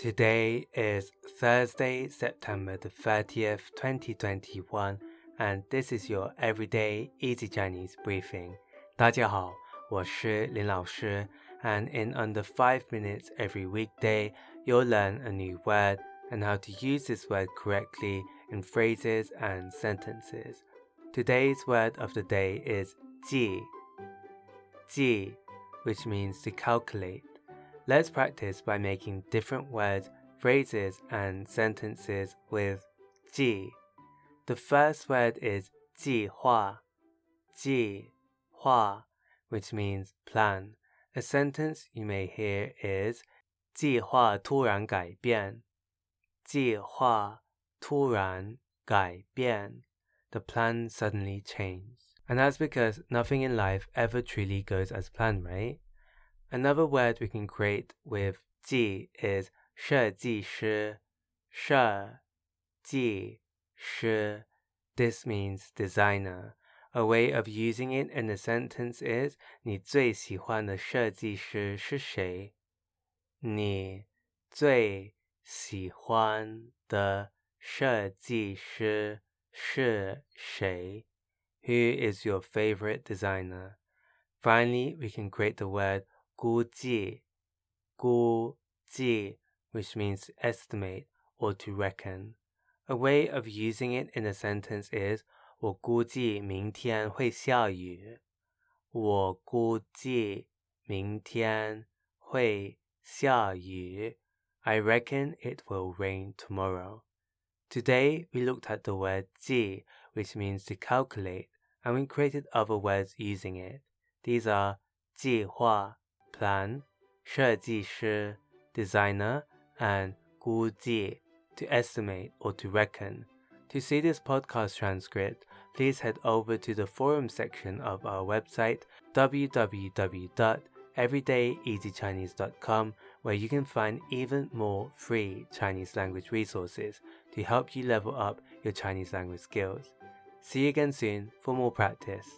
Today is Thursday, September the 30th, 2021, and this is your everyday easy Chinese briefing. 大家好，我是林老师, and in under 5 minutes every weekday, you'll learn a new word and how to use this word correctly in phrases and sentences. Today's word of the day is 计,计, which means to calculate. Let's practice by making different words, phrases, and sentences with 计. The first word is 计划,计划, which means plan. A sentence you may hear is 计划突然改变,计划突然改变. The plan suddenly changed. And that's because nothing in life ever truly goes as planned, right? Another word we can create with 计 is 设计师,设计师. This means designer. A way of using it in a sentence is 你最喜欢的设计师是谁?你最喜欢的设计师是谁? Who is your favorite designer? Finally, we can create the word 估计,估计, which means to estimate or to reckon. A way of using it in a sentence is 我估计明天会下雨。我估计明天会下雨。I reckon it will rain tomorrow. Today we looked at the word 计, which means to calculate, and we created other words using it. These are 计划 plan, 设计师 designer, and 估计 to estimate or to reckon. To see this podcast transcript, please head over to the forum section of our website www.everydayeasychinese.com where you can find even more free Chinese language resources to help you level up your Chinese language skills. See you again soon for more practice.